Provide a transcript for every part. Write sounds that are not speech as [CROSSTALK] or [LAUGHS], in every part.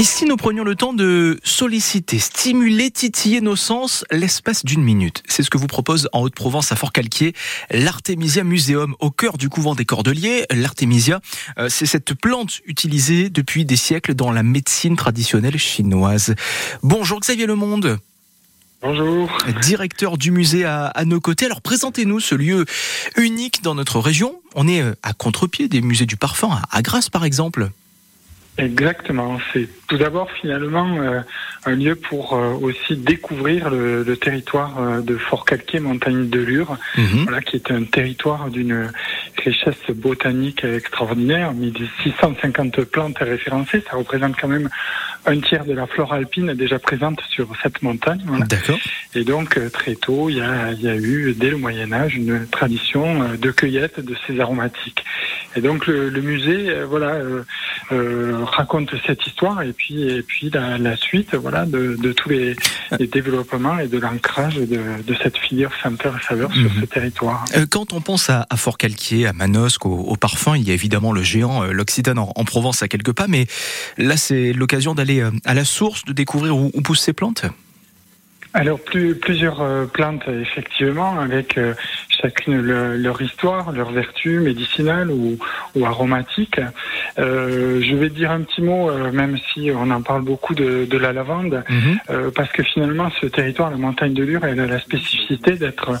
Et si nous prenions le temps de solliciter, stimuler, titiller nos sens l'espace d'une minute? C'est ce que vous propose en Haute-Provence à Fort-Calquier l'Artemisia Museum au cœur du couvent des Cordeliers. L'Artemisia, euh, c'est cette plante utilisée depuis des siècles dans la médecine traditionnelle chinoise. Bonjour Xavier Lemonde. Bonjour. Directeur du musée à, à nos côtés. Alors présentez-nous ce lieu unique dans notre région. On est euh, à contre-pied des musées du parfum, à Grasse par exemple. Exactement. C'est tout d'abord finalement euh, un lieu pour euh, aussi découvrir le, le territoire euh, de Fort-Calquier, montagne de Lure, Mhm. voilà, qui est un territoire d'une richesse botanique extraordinaire. 1650 plantes référencées, ça représente quand même un tiers de la flore alpine déjà présente sur cette montagne. Voilà. D'accord. Et donc très tôt, il y a, il y a eu dès le Moyen Âge une tradition de cueillette de ces aromatiques. Et donc le, le musée, euh, voilà, euh, euh, raconte cette histoire et puis et puis la, la suite, voilà, de, de tous les, les développements et de l'ancrage de, de cette filière senteur et saveur sur Mhm. ce territoire. Quand on pense à, à Fort-Calquier, à Manosque, au, au parfum, il y a évidemment le géant, l'Occitane en, en Provence à quelques pas, mais là c'est l'occasion d'aller à la source, de découvrir où, où poussent ces plantes? Alors plus, plusieurs plantes effectivement avec euh, chacune le- leur histoire, leurs vertus médicinales ou, ou aromatiques. Euh, je vais dire un petit mot, euh, même si on en parle beaucoup de, de la lavande, euh, parce que finalement ce territoire, la montagne de Lure, elle a la spécificité d'être euh,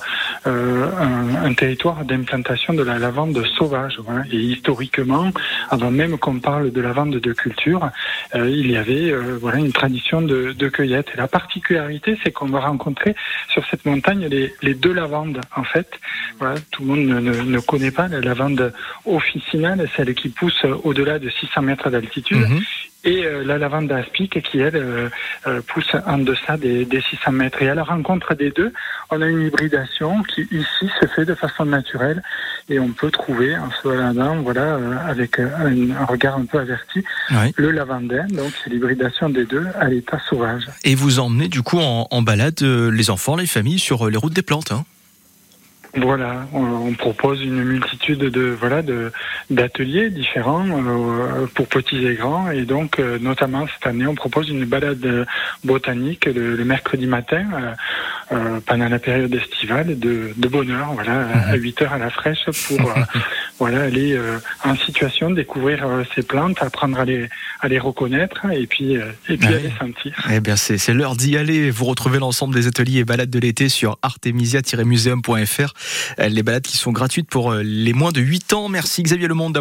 un, un territoire d'implantation de la lavande sauvage. Et historiquement, avant même qu'on parle de lavande de culture, euh, il y avait euh, voilà une tradition de, de cueillette. Et la particularité, c'est qu'on va rencontrer sur cette montagne les, les deux lavandes. En fait, voilà, tout le monde ne, ne, ne connaît pas la lavande officinale, celle qui pousse au-delà de 600 mètres d'altitude Mhm. Et euh, la lavande aspic qui elle euh, euh, pousse en deçà des, des 600 mètres. Et à la rencontre des deux, on a une hybridation qui ici se fait de façon naturelle et on peut trouver en se baladant, voilà, euh, avec euh, un, un regard un peu averti, Ouais. le lavandin. Donc c'est l'hybridation des deux à l'état sauvage. Et vous emmenez du coup en, en balade euh, les enfants, les familles sur les routes des plantes. hein. Voilà, on, propose une multitude de voilà de d'ateliers différents euh, pour petits et grands. Et donc euh, notamment cette année on propose une balade botanique le, le mercredi matin euh, pendant la période estivale de, de bonne heure voilà à 8 heures à la fraîche pour euh, [LAUGHS] voilà aller euh, en situation de découvrir euh, ces plantes apprendre à les à les reconnaître et puis euh, et puis Ouais. à les sentir. Eh bien, c'est l'heure d'y aller. Vous retrouvez l'ensemble des ateliers et balades de l'été sur artemisia-museum.fr. Euh, Les balades qui sont gratuites pour euh, les moins de 8 ans. Merci Xavier Lemonde d'avoir